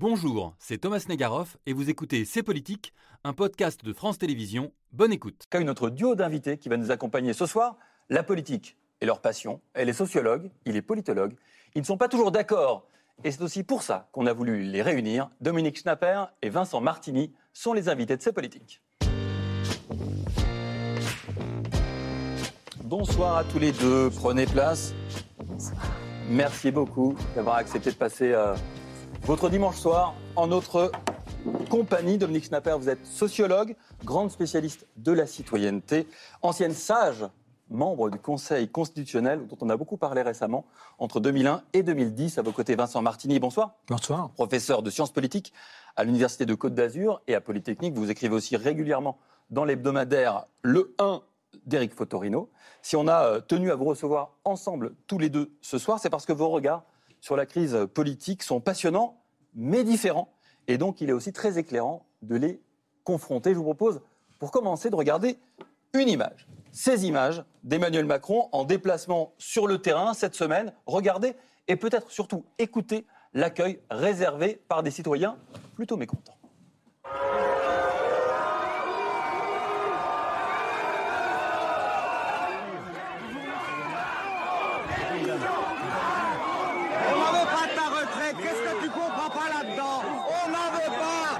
Bonjour, c'est Thomas Negaroff et vous écoutez C'est Politique, un podcast de France Télévisions. Bonne écoute. Qu'a notre duo d'invités qui va nous accompagner ce soir, la politique et leur passion. Elle est sociologue, il est politologue. Ils ne sont pas toujours d'accord. Et c'est aussi pour ça qu'on a voulu les réunir. Dominique Schnapper et Vincent Martini sont les invités de C'est Politique. Bonsoir à tous les deux. Prenez place. Merci beaucoup d'avoir accepté de passer euh, votre dimanche soir en notre compagnie. Dominique Schnapper, vous êtes sociologue, grande spécialiste de la citoyenneté, ancienne sage, membre du Conseil constitutionnel, dont on a beaucoup parlé récemment, entre 2001 et 2010. À vos côtés, Vincent Martini, bonsoir. Bonsoir. Professeur de sciences politiques à l'Université de Côte d'Azur et à Polytechnique. Vous écrivez aussi régulièrement dans l'hebdomadaire Le 1 d'Éric Fotorino. Si on a euh, tenu à vous recevoir ensemble tous les deux ce soir, c'est parce que vos regards sur la crise politique sont passionnants, mais différents. Et donc, il est aussi très éclairant de les confronter. Je vous propose, pour commencer, de regarder une image. Ces images d'Emmanuel Macron en déplacement sur le terrain cette semaine. Regardez et peut-être surtout écoutez l'accueil réservé par des citoyens plutôt mécontents. On n'en veut pas de ta retraite. Qu'est-ce que tu comprends pas là-dedans On n'en veut pas.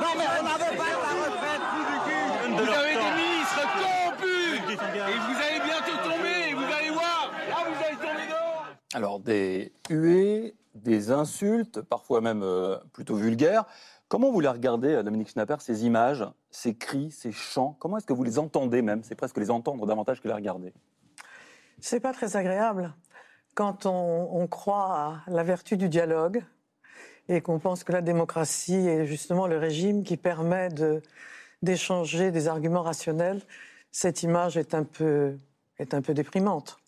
Non mais on n'en veut pas de ta retraite, trou du cul. Vous avez des ministres corrompus Et vous allez bientôt tomber, et vous allez voir, là vous allez tomber dehors Alors, des huées, des insultes, parfois même euh, plutôt vulgaires. Comment vous les regardez, euh, Dominique Schnapper, ces images, ces cris, ces chants? Comment est-ce que vous les entendez même? C'est presque les entendre davantage que les regarder. C'est pas très agréable quand on, croit à la vertu du dialogue et qu'on pense que la démocratie est justement le régime qui permet d'échanger des arguments rationnels. Cette image est un peu, déprimante.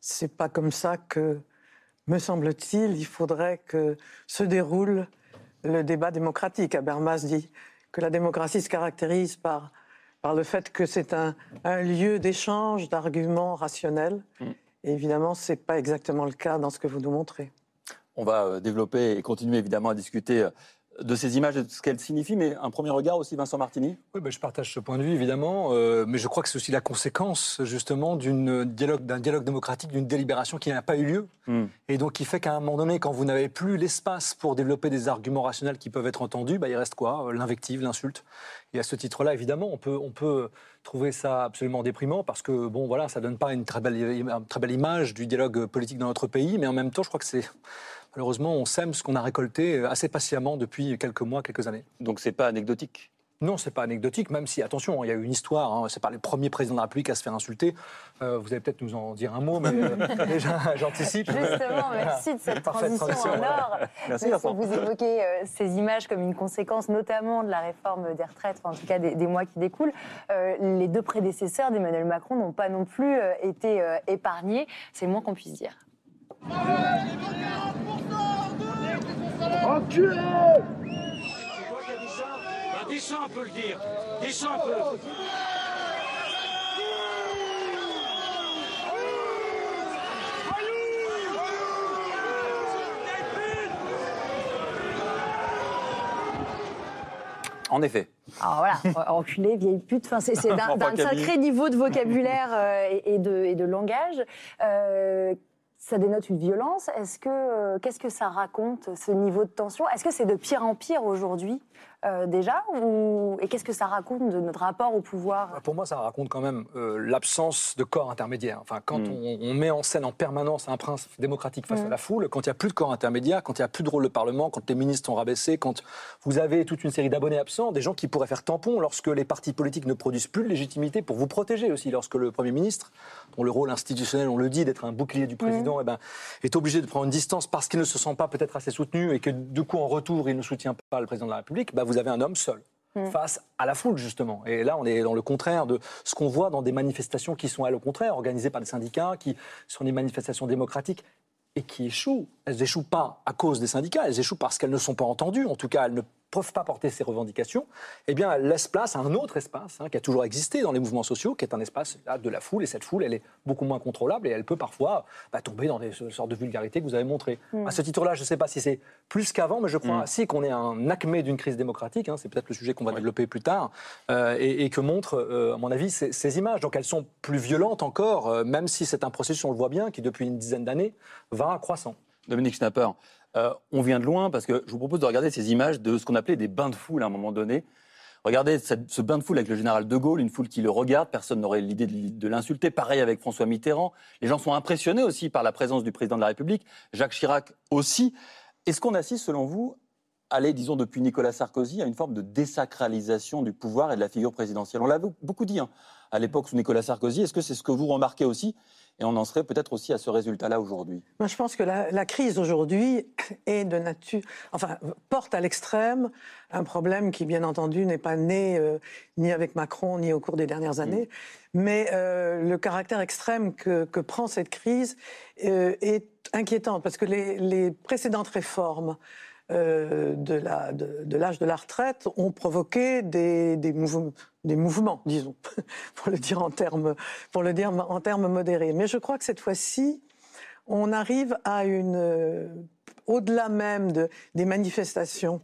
C'est pas comme ça que, me semble-t-il, il faudrait que se déroule le débat démocratique. Habermas dit que la démocratie se caractérise par, le fait que c'est un, un lieu d'échange d'arguments rationnels. Évidemment, ce n'est pas exactement le cas dans ce que vous nous montrez. On va euh, développer et continuer évidemment à discuter euh, de ces images et de ce qu'elles signifient, mais un premier regard aussi, Vincent Martini Oui, ben, je partage ce point de vue, évidemment, euh, mais je crois que c'est aussi la conséquence, justement, dialogue- d'un dialogue, démocratique, d'une délibération qui n'a pas eu lieu, Hmm. et donc qui fait qu'à un moment donné, quand vous n'avez plus l'espace pour développer des arguments rationnels qui peuvent être entendus, ben, il reste quoi? Euh, L'invective, l'insulte. Et à ce titre-là, évidemment, on peut, on peut trouver ça absolument déprimant, parce que, bon, voilà, ça donne pas une très belle, une très belle image du dialogue politique dans notre pays, mais en même temps, je crois que c'est... Malheureusement, on sème ce qu'on a récolté euh, assez patiemment depuis quelques mois, quelques années. Donc c'est pas anecdotique? Non, c'est pas anecdotique, même si, attention, il y a eu une histoire, hein, c'est pas le premier président de la République à se faire insulter. Euh, vous allez peut-être nous en dire un mot, mais euh, déjà, j'anticipe. Justement, merci de cette transition transition, en or. Merci. Vous évoquez euh, ces images comme une conséquence notamment de la réforme des retraites, enfin, en tout cas des, des mois qui découlent. Euh, les deux prédécesseurs d'Emmanuel Macron n'ont pas non plus euh, été euh, épargnés, c'est le moins qu'on puisse dire. Deschamps peut le dire Deschamps peut En effet. Alors voilà, enculé, vieille pute, enfin, c'est d'un sacré niveau de vocabulaire euh, et, et de, et de langage. Euh, ça dénote une violence. Est-ce que euh, qu'est-ce que ça raconte ce niveau de tension? Est-ce que c'est de pire en pire aujourd'hui? Euh, déjà ou et qu'est-ce que ça raconte de notre rapport au pouvoir? Pour moi, ça raconte quand même euh, l'absence de corps intermédiaire. Enfin, quand Mm. on, on met en scène en permanence un prince démocratique face Mm. à la foule, quand il n'y a plus de corps intermédiaire, quand il n'y a plus de rôle de Parlement, quand les ministres sont rabaissés, quand vous avez toute une série d'abonnés absents, des gens qui pourraient faire tampon lorsque les partis politiques ne produisent plus de légitimité pour vous protéger aussi, lorsque le Premier ministre, dont le rôle institutionnel, on le dit, d'être un bouclier du président, eh ben, est obligé de prendre une distance parce qu'il ne se sent pas peut-être assez soutenu et que du coup, en retour, il ne soutient pas le président de la République, bah, vous avez un homme seul face à la foule, justement. Et là, on est dans le contraire de ce qu'on voit dans des manifestations qui sont, elles, au contraire, organisées par des syndicats, qui sont des manifestations démocratiques et qui échouent. Elles n'échouent pas à cause des syndicats, elles échouent parce qu'elles ne sont pas entendues. En tout cas, elles ne peuvent pas porter ces revendications, eh bien, elle laisse place à un autre espace hein, qui a toujours existé dans les mouvements sociaux, qui est un espace là, de la foule. Et cette foule, elle est beaucoup moins contrôlable et elle peut parfois bah, tomber dans des sortes de vulgarités que vous avez montrées. À ce titre-là, je ne sais pas si c'est plus qu'avant, mais je crois aussi qu'on est un acmé d'une crise démocratique. hein, c'est peut-être le sujet qu'on va développer plus tard, euh, et, et que montrent, euh, à mon avis, ces, ces images. Donc elles sont plus violentes encore, euh, même si c'est un processus, on le voit bien, qui depuis une dizaine d'années va croissant. Dominique Schnapper, euh, on vient de loin parce que je vous propose de regarder ces images de ce qu'on appelait des bains de foule à un moment donné. Regardez ce bain de foule avec le général de Gaulle, une foule qui le regarde, personne n'aurait l'idée de, de l'insulter. Pareil avec François Mitterrand. Les gens sont impressionnés aussi par la présence du président de la République, Jacques Chirac aussi. Est-ce qu'on assiste, selon vous, aller, disons, depuis Nicolas Sarkozy, à une forme de désacralisation du pouvoir et de la figure présidentielle? On l'a beaucoup dit hein, à l'époque sous Nicolas Sarkozy. Est-ce que c'est ce que vous remarquez aussi? Et on en serait peut-être aussi à ce résultat-là aujourd'hui. Moi, je pense que la, la crise aujourd'hui est de nature, enfin, porte à l'extrême un problème qui, bien entendu, n'est pas né euh, ni avec Macron ni au cours des dernières années, mais euh, le caractère extrême que, que prend cette crise euh, est inquiétant parce que les, les précédentes réformes euh, de la- de, de l'âge de, la retraite ont provoqué des, des, mouvements, des mouvements, disons, pour le dire en termes, modérés. Mais je crois que cette fois-ci, on arrive à une, euh, au-delà même de, des manifestations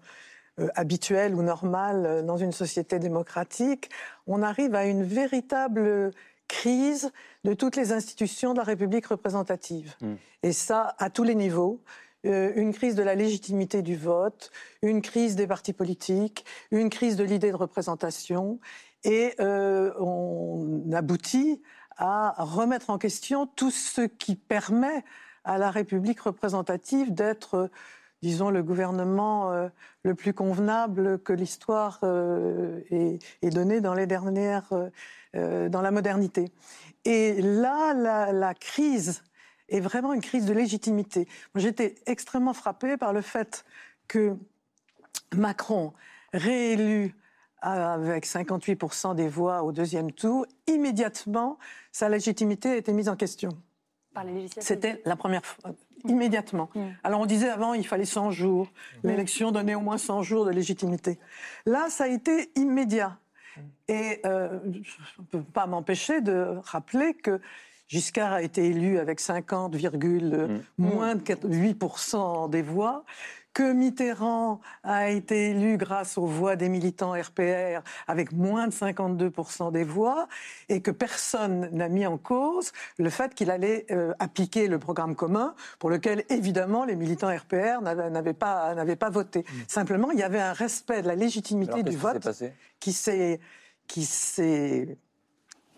euh, habituelles ou normales dans une société démocratique, on arrive à une véritable crise de toutes les institutions de la République représentative. Mm. Et ça, à tous les niveaux. Euh, une crise de la légitimité du vote, une crise des partis politiques, une crise de l'idée de représentation. Et euh, on aboutit à remettre en question tout ce qui permet à la République représentative d'être, euh, disons, le gouvernement le plus convenable que l'histoire ait, donné dans les dernières, dans la modernité. Et là, la crise est vraiment une crise de légitimité. J'étais extrêmement frappée par le fait que Macron, réélu avec 58% des voix au deuxième tour, immédiatement, sa légitimité a été mise en question. Par les législatives. C'était la première fois, immédiatement. Mm. Alors on disait avant, il fallait 100 jours. L'élection donnait au moins 100 jours de légitimité. Là, ça a été immédiat. Et euh, je ne peux pas m'empêcher de rappeler que Giscard a été élu avec 50, Mm. moins de 8% des voix, que Mitterrand a été élu grâce aux voix des militants RPR avec moins de 52% des voix, et que personne n'a mis en cause le fait qu'il allait euh, appliquer le programme commun pour lequel, évidemment, les militants RPR n'avaient pas, n'avaient pas voté. Simplement, il y avait un respect de la légitimité Alors, du vote passé? qui s'est qui s'est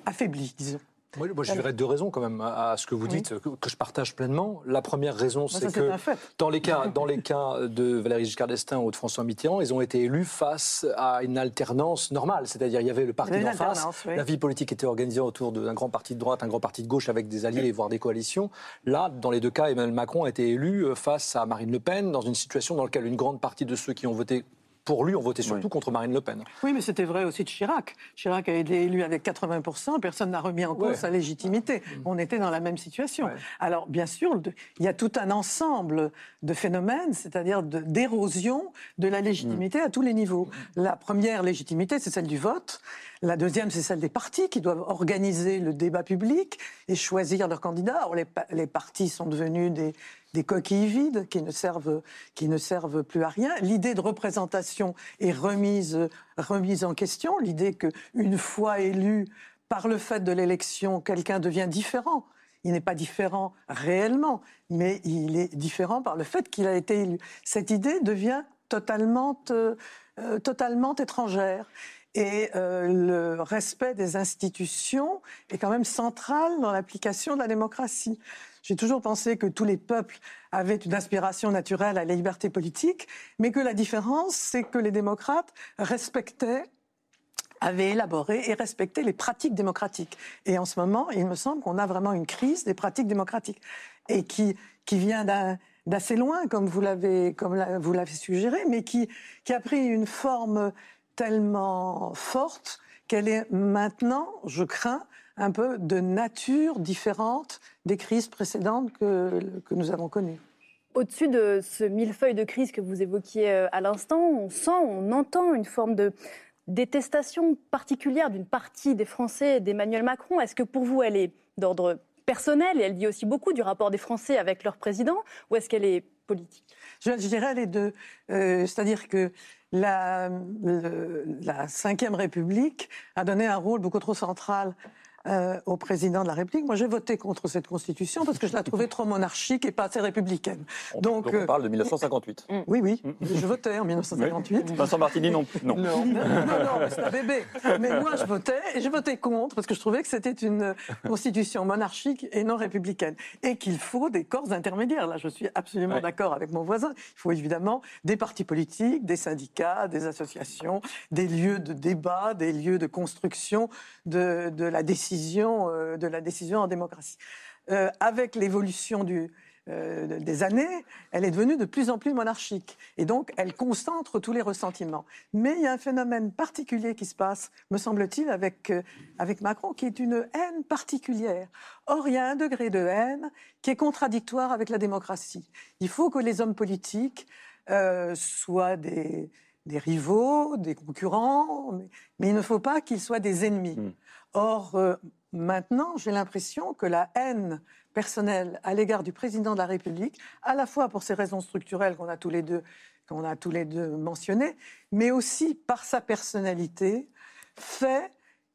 affaibli, disons. Moi, moi, je dirais deux raisons quand même à à ce que vous Oui. dites, que, que je partage pleinement. La première raison, Moi, c'est que dans les cas, dans les cas de Valéry Giscard d'Estaing ou de François Mitterrand, ils ont été élus face à une alternance normale, c'est-à-dire il y avait le parti d'en face, oui. la vie politique était organisée autour d'un grand parti de droite, un grand parti de gauche avec des alliés, voire des coalitions. Là, dans les deux cas, Emmanuel Macron a été élu face à Marine Le Pen dans une situation dans laquelle une grande partie de ceux qui ont voté pour lui ont voté surtout Oui. contre Marine Le Pen. Oui, mais c'était vrai aussi de Chirac. Chirac a été élu avec 80%, personne n'a remis en cause Ouais. sa légitimité. On était dans la même situation. Ouais. Alors, bien sûr, il y a tout un ensemble de phénomènes, c'est-à-dire d'érosion de la légitimité à tous les niveaux. La première légitimité, c'est celle du vote. La deuxième, c'est celle des partis qui doivent organiser le débat public et choisir leurs candidats. Or, les, pa- les partis sont devenus des, coquilles vides qui ne servent, plus à rien. L'idée de représentation est remise, en question. L'idée qu'une fois élu par le fait de l'élection, quelqu'un devient différent. Il n'est pas différent réellement, mais il est différent par le fait qu'il a été élu. Cette idée devient totalement, euh, euh, totalement étrangère. Et euh, le respect des institutions est quand même central dans l'application de la démocratie. J'ai toujours pensé que tous les peuples avaient une aspiration naturelle à la liberté politique, mais que la différence, c'est que les démocrates respectaient avaient élaboré et respecté les pratiques démocratiques. Et en ce moment, il me semble qu'on a vraiment une crise des pratiques démocratiques et qui, qui vient d'assez loin, comme vous l'avez suggéré, mais qui, qui a pris une forme tellement forte qu'elle est maintenant, je crains, un peu de nature différente des crises précédentes que, que nous avons connues. Au-dessus de ce millefeuille de crise que vous évoquiez euh, à l'instant, on sent, on entend une forme de détestation particulière d'une partie des Français et d'Emmanuel Macron. Est-ce que pour vous, elle est d'ordre personnel et elle dit aussi beaucoup du rapport des Français avec leur président ou est-ce qu'elle est politique? Je, je dirais les deux. Euh, C'est-à-dire que la, le- la Ve République a donné un rôle beaucoup trop central euh, au président de la République. Moi, j'ai voté contre cette constitution parce que je la trouvais trop monarchique et pas assez républicaine. On, Donc, donc on euh, parle de 1958. Oui, oui, je votais en 1958. Vincent Martini, non. non. Non, non, non, c'est un bébé. Mais moi, je votais, et je votais contre, parce que je trouvais que c'était une constitution monarchique et non républicaine. Et qu'il faut des corps intermédiaires. Là, je suis absolument Ouais. d'accord avec mon voisin. Il faut évidemment des partis politiques, des syndicats, des associations, des lieux de débat, des lieux de construction de, de la décision, euh, de la décision en démocratie. Euh, avec l'évolution euh, des années, elle est devenue de plus en plus monarchique. Et donc, elle concentre tous les ressentiments. Mais il y a un phénomène particulier qui se passe, me semble-t-il, avec, avec Macron, qui est une haine particulière. Or, il y a un degré de haine qui est contradictoire avec la démocratie. Il faut que les hommes politiques soient des, des rivaux, des concurrents, mais, il ne faut pas qu'ils soient des ennemis. Mm. Or, euh, maintenant, j'ai l'impression que la haine personnelle à l'égard du président de la République, à la fois pour ces raisons structurelles qu'on a tous les deux qu'on a tous les deux mentionnées, mais aussi par sa personnalité, fait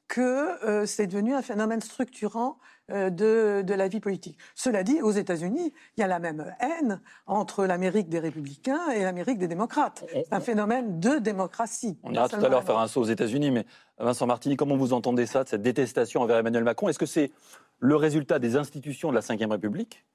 que euh, c'est devenu un phénomène structurant de, de la vie politique. Cela dit, aux États-Unis, il y a la même haine entre l'Amérique des républicains et l'Amérique des démocrates. C'est un phénomène de démocratie. On ira tout à l'heure faire un saut aux États-Unis, mais Vincent Martini, comment vous entendez ça, de cette détestation envers Emmanuel Macron? Est-ce que c'est le résultat des institutions de la Ve République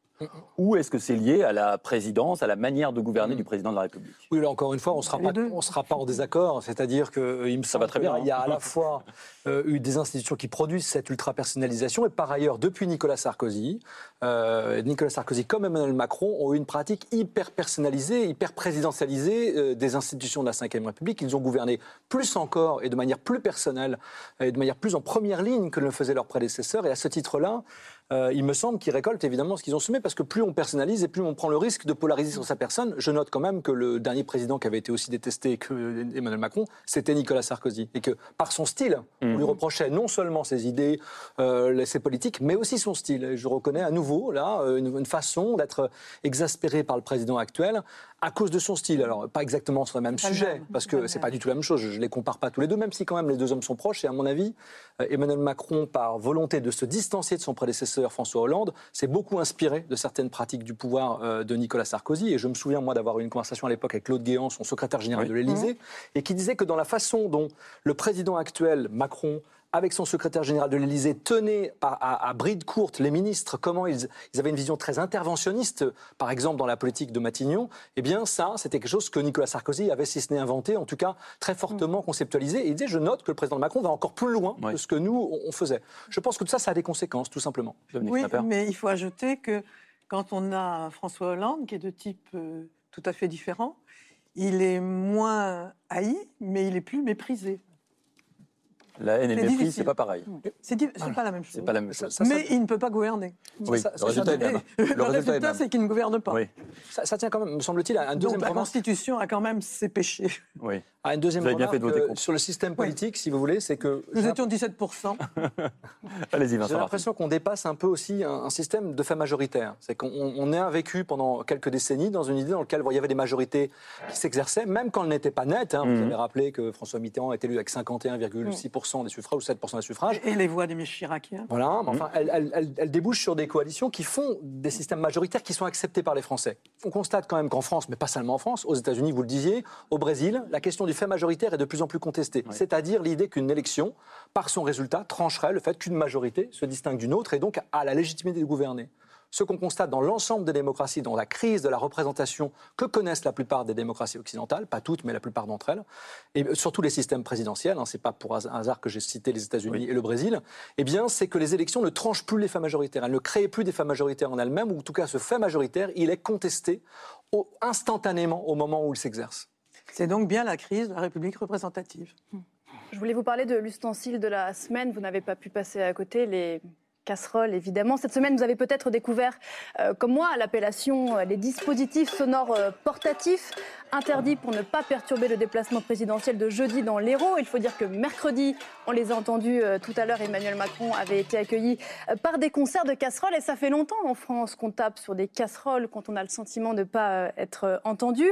ou est-ce que c'est lié à la présidence, à la manière de gouverner du président de la République? Oui, là encore une fois, on ne sera, pas- en désaccord. C'est-à-dire qu'il me Ça va semble très qu'il bien, hein. y a à la fois euh, eu des institutions qui produisent cette ultra-personnalisation et par ailleurs, depuis Nicolas Sarkozy, euh, Nicolas Sarkozy comme Emmanuel Macron ont eu une pratique hyper personnalisée, hyper présidentialisée euh, des institutions de la Ve République. Ils ont gouverné plus encore et de manière plus personnelle et de manière plus en première ligne que ne le faisaient leurs prédécesseurs. Et à ce titre-là, euh, il me semble qu'ils récoltent évidemment ce qu'ils ont semé parce que plus on personnalise et plus on prend le risque de polariser sur sa personne. Je note quand même que le dernier président qui avait été aussi détesté que Emmanuel Macron, c'était Nicolas Sarkozy. Et que par son style, on lui reprochait non seulement ses idées, euh, ses politiques, mais aussi son style. Et je reconnais à nouveau là euh, une, une façon d'être exaspéré par le président actuel à cause de son style. Alors pas exactement sur le même sujet, même. parce que c'est pas du tout la même chose. Je, je les compare pas tous les deux, même si quand même les deux hommes sont proches. Et à mon avis, euh, Emmanuel Macron, par volonté de se distancier de son prédécesseur François Hollande, s'est beaucoup inspiré de certaines pratiques du pouvoir euh, de Nicolas Sarkozy. Et je me souviens, moi, d'avoir eu une conversation à l'époque avec Claude Guéant, son secrétaire général Oui. de l'Élysée, et qui disait que dans la façon dont le président actuel, Macron, avec son secrétaire général de l'Élysée, tenait à, à- à bride courte les ministres, comment ils, ils avaient une vision très interventionniste, par exemple dans la politique de Matignon, eh bien ça, c'était quelque chose que Nicolas Sarkozy avait, si ce n'est inventé, en tout cas très fortement conceptualisé. Et il disait, je note que le président Macron va encore plus loin Oui. que ce que nous, on, on faisait. Je pense que tout ça, ça a des conséquences, tout simplement. Dominique Oui, Schnapper mais il faut ajouter que quand on a François Hollande, qui est de type euh, tout à fait différent, il est moins haï, mais il est plus méprisé. La haine et le C'est mépris, c'est pas pareil. C'est c'est pas la même chose. C'est pas la même Ça- chose. ça- mais il ne peut pas gouverner. Oui, ça- le ça- résultat c'est qu'il ne gouverne pas. Oui, Ça, ça tient quand même, me semble-t-il, à un Donc deuxième la remarque. Constitution a quand même ses péchés. oui. À une deuxième Vous avez bien fait de voter contre. sur le système politique, si vous voulez, c'est que Nous étions 17%. Allez-y, j'ai Vincent l'impression qu'on dépasse un peu aussi un, un système de fait majoritaire. C'est qu'on on a vécu pendant quelques décennies dans une idée dans laquelle il y avait des majorités qui s'exerçaient, même quand elles n'étaient pas nettes. hein. Vous Mhm. avez rappelé que François Mitterrand est élu avec 51,6% des suffrages ou 7% des suffrages. Et les voix des Chiraciens. Voilà, mais enfin, elles, elles- elles- elles débouchent sur des coalitions qui font des systèmes majoritaires qui sont acceptés par les Français. On constate quand même qu'en France, mais pas seulement en France, aux États-Unis, vous le disiez, au Brésil, la question du fait majoritaire est de plus en plus contestée. C'est-à-dire l'idée qu'une élection, par son résultat, trancherait le fait qu'une majorité se distingue d'une autre et donc a la légitimité de gouverner. Ce qu'on constate dans l'ensemble des démocraties, dans la crise de la représentation que connaissent la plupart des démocraties occidentales, pas toutes, mais la plupart d'entre elles, et surtout les systèmes présidentiels, hein, c'est pas pour hasard que j'ai cité les États-Unis et le Brésil, eh bien, c'est que les élections ne tranchent plus les faits majoritaires. Elles ne créent plus des faits majoritaires en elles-mêmes, ou en tout cas, ce fait majoritaire, il est contesté au- instantanément au moment où il s'exerce. C'est donc bien la crise de la République représentative. Je voulais vous parler de l'ustensile de la semaine. Vous n'avez pas pu passer à côté les casserole, évidemment. Cette semaine, vous avez peut-être découvert, euh, comme moi, l'appellation euh, les dispositifs sonores euh, portatifs, interdits pour ne pas perturber le déplacement présidentiel de jeudi dans l'Hérault. Il faut dire que mercredi, on les a entendus euh, tout à l'heure, Emmanuel Macron avait été accueilli par des concerts de casseroles. Et ça fait longtemps en France qu'on tape sur des casseroles quand on a le sentiment de ne pas être entendu.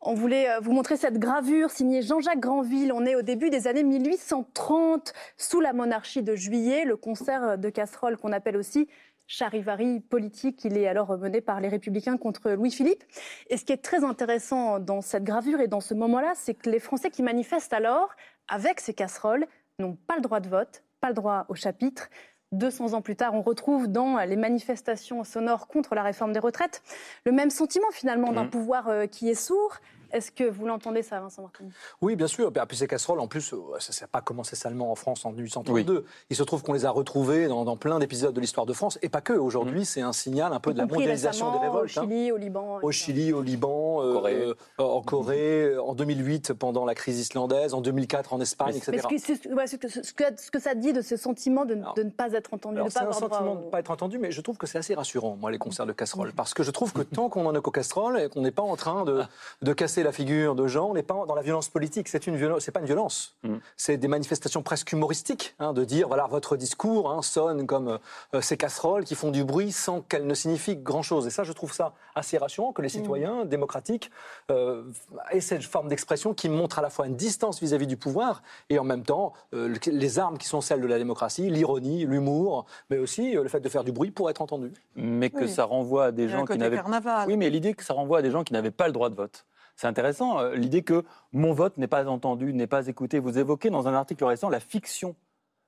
On voulait euh, vous montrer cette gravure signée Jean-Jacques Granville. On est au début des années 1830, sous la monarchie de Juillet, le concert de casseroles qu'on appelle aussi charivari politique. Il est alors mené par les Républicains contre Louis-Philippe. Et ce qui est très intéressant dans cette gravure et dans ce moment-là, c'est que les Français qui manifestent alors, avec ces casseroles, n'ont pas le droit de vote, pas le droit au chapitre. 200 ans plus tard, on retrouve dans les manifestations sonores contre la réforme des retraites le même sentiment finalement d'un Mhm. pouvoir euh, qui est sourd. Est-ce que vous l'entendez ça, Vincent Martini Oui, bien sûr. Et puis ces casseroles, en plus, euh, ça n'a pas commencé seulement en France en 1832. Il se trouve qu'on les a retrouvées dans, dans plein d'épisodes de l'histoire de France, et pas que. Aujourd'hui, c'est un signal un peu de la mondialisation des révoltes. Au hein. Chili, au Liban. Au. Chili, au Liban, euh, Corée. euh, en Corée, en 2008 pendant la crise islandaise, en 2004 en Espagne, Mais etc. Mais ce que, ouais, ce, que, ce que- ce que ça dit de ce sentiment de, Alors- de ne pas être entendu, Alors, de ne c'est pas un droit sentiment au- de ne pas être entendu, mais je trouve que c'est assez rassurant, moi, les concerts de casseroles. Parce que je trouve que tant qu'on en est qu'aux casseroles et qu'on n'est pas en train de, de casser la figure de gens, on n'est pas dans la violence politique. C'est une violence, c'est pas une violence. Mm. C'est des manifestations presque humoristiques, hein, de dire, voilà, votre discours hein, sonne comme euh, ces casseroles qui font du bruit sans qu'elles ne signifient grand-chose. Et ça, je trouve ça assez rassurant que les citoyens démocratiques euh, aient cette forme d'expression qui montre à la fois une distance vis-à-vis du pouvoir et en même temps euh, le- les armes qui sont celles de la démocratie, l'ironie, l'humour, mais aussi euh, le fait de faire du bruit pour être entendu. Mais que Oui. ça renvoie à des Il y a un gens qui côté n'avaient carnaval. Oui, mais l'idée que ça renvoie à des gens qui n'avaient pas le droit de vote. C'est intéressant, euh, l'idée que mon vote n'est pas entendu, n'est pas écouté. Vous évoquez dans un article récent la fiction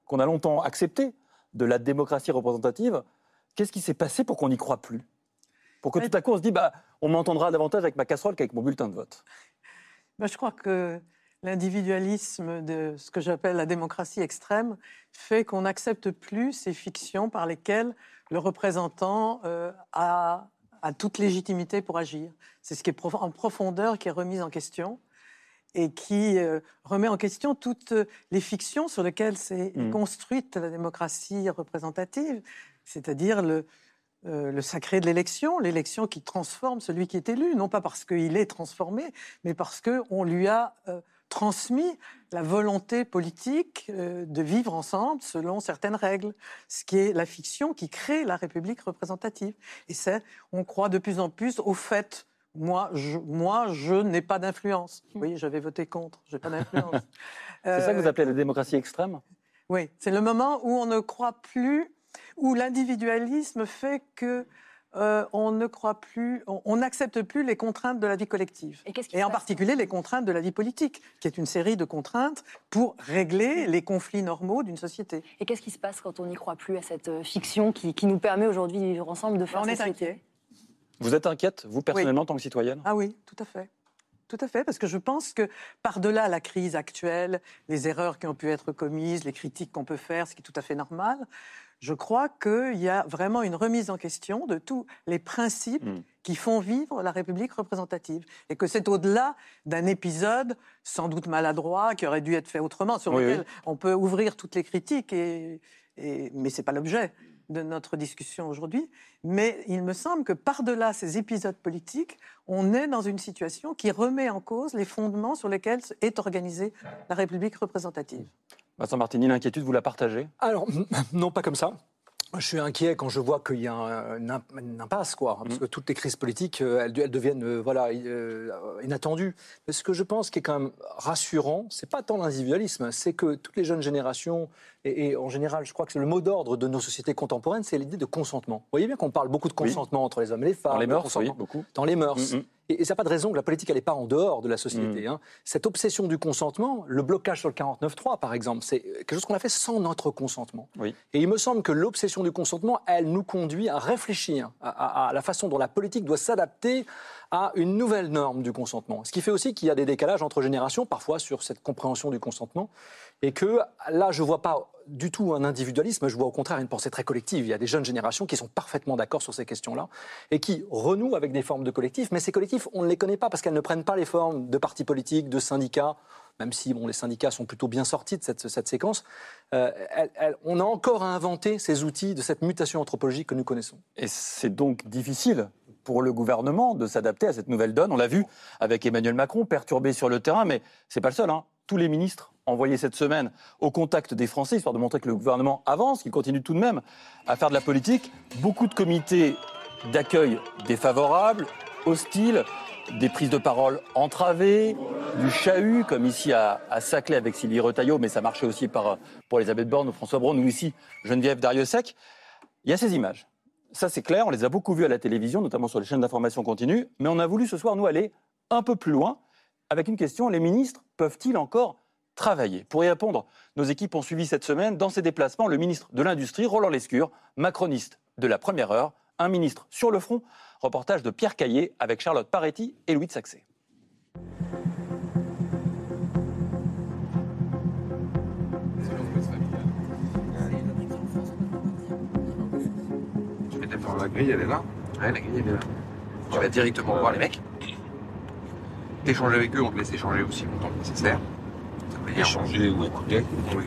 qu'on a longtemps acceptée de la démocratie représentative. Qu'est-ce qui s'est passé pour qu'on n'y croit plus? Pour que Mais- tout à coup on se dit, bah, on m'entendra davantage avec ma casserole qu'avec mon bulletin de vote. Ben, je crois que l'individualisme de ce que j'appelle la démocratie extrême fait qu'on n'accepte plus ces fictions par lesquelles le représentant euh, a, a toute légitimité pour agir. C'est ce qui est en profondeur qui est remis en question et qui euh, remet en question toutes les fictions sur lesquelles s'est Mhm. construite la démocratie représentative, c'est-à-dire le, euh, le sacré de l'élection, l'élection qui transforme celui qui est élu, non pas parce qu'il est transformé, mais parce qu'on lui a euh, transmis la volonté politique euh, de vivre ensemble selon certaines règles, ce qui est la fiction qui crée la République représentative. Et c'est, on croit de plus en plus au fait. Moi, je, moi, je n'ai pas d'influence. Oui, j'avais voté contre. J'ai pas d'influence. C'est ça que vous appelez la démocratie extrême? Oui, c'est le moment où on ne croit plus, où l'individualisme fait que euh, on ne croit plus, on n'accepte plus les contraintes de la vie collective. Et en particulier les contraintes de la vie politique, qui est une série de contraintes pour régler les conflits normaux d'une société. Et qu'est-ce qui se passe quand on n'y croit plus à cette euh, fiction qui, qui nous permet aujourd'hui de vivre ensemble, de faire On est inquiet. Vous êtes inquiète, vous personnellement, en tant que citoyenne? Ah oui, tout à fait. Tout à fait, parce que je pense que par-delà la crise actuelle, les erreurs qui ont pu être commises, les critiques qu'on peut faire, ce qui est tout à fait normal, je crois qu'il y a vraiment une remise en question de tous les principes Mm. qui font vivre la République représentative. Et que c'est au-delà d'un épisode sans doute maladroit qui aurait dû être fait autrement, sur Oui, lequel oui. on peut ouvrir toutes les critiques, et, et- mais ce n'est pas l'objet de notre discussion aujourd'hui. Mais il me semble que par-delà ces épisodes politiques, on est dans une situation qui remet en cause les fondements sur lesquels est organisée la République représentative. Vincent Martini, l'inquiétude, vous la partagez? Alors, non, pas comme ça. Je suis inquiet quand je vois qu'il y a un- une, imp- une impasse, quoi, parce Mm. que toutes les crises politiques, euh, elles, elles deviennent euh, voilà, euh, inattendues. Mais ce que je pense qui est quand même rassurant, c'est pas tant l'individualisme, c'est que toutes les jeunes générations, et, et en général, je crois que c'est le mot d'ordre de nos sociétés contemporaines, c'est l'idée de consentement. Vous voyez bien qu'on parle beaucoup de Oui. consentement entre les hommes et les femmes. Dans les mœurs, oui, beaucoup. dans les mœurs. Mm, mm. Et, et ça n'a pas de raison que la politique, elle n'est pas en dehors de la société. Mm. hein. Cette obsession du consentement, le blocage sur le 49.3, par exemple, c'est quelque chose qu'on a fait sans notre consentement. Oui. Et il me semble que l'obsession du consentement, elle nous conduit à réfléchir à, à- à la façon dont la politique doit s'adapter à une nouvelle norme du consentement. Ce qui fait aussi qu'il y a des décalages entre générations, parfois sur cette compréhension du consentement, et que là, je ne vois pas du tout un individualisme, je vois au contraire une pensée très collective. Il y a des jeunes générations qui sont parfaitement d'accord sur ces questions-là et qui renouent avec des formes de collectifs. Mais ces collectifs, on ne les connaît pas parce qu'elles ne prennent pas les formes de partis politiques, de syndicats, même si bon, les syndicats sont plutôt bien sortis de cette, séquence. Euh, on a encore à inventer ces outils de cette mutation anthropologique que nous connaissons. Et c'est donc difficile pour le gouvernement de s'adapter à cette nouvelle donne. On l'a vu avec Emmanuel Macron, perturbé sur le terrain, mais c'est pas le seul. hein. Tous les ministres envoyés cette semaine au contact des Français, histoire de montrer que le gouvernement avance, qu'il continue tout de même à faire de la politique. Beaucoup de comités d'accueil défavorables, hostiles, des prises de parole entravées, du chahut, comme ici à, à Saclay avec Sylvie Retailleau, mais ça marchait aussi par, pour Elisabeth Borne ou François Braun, ou ici Geneviève Dariussec. Il y a ces images. Ça, c'est clair, on les a beaucoup vues à la télévision, notamment sur les chaînes d'information continue, mais on a voulu ce soir, nous, aller un peu plus loin avec une question, les ministres peuvent-ils encore travailler Pour y répondre, nos équipes ont suivi cette semaine, dans ses déplacements, le ministre de l'Industrie, Roland Lescure, macroniste de la première heure, un ministre sur le front, reportage de Pierre Caillé avec Charlotte Paretti et Louis de Saxé. Je vais défendre la grille, elle est là. Ouais, la grille, elle est là. Tu vas directement voir les mecs. T'échanges avec eux, on te laisse échanger aussi longtemps que nécessaire. Échanger ou écouter. Oui.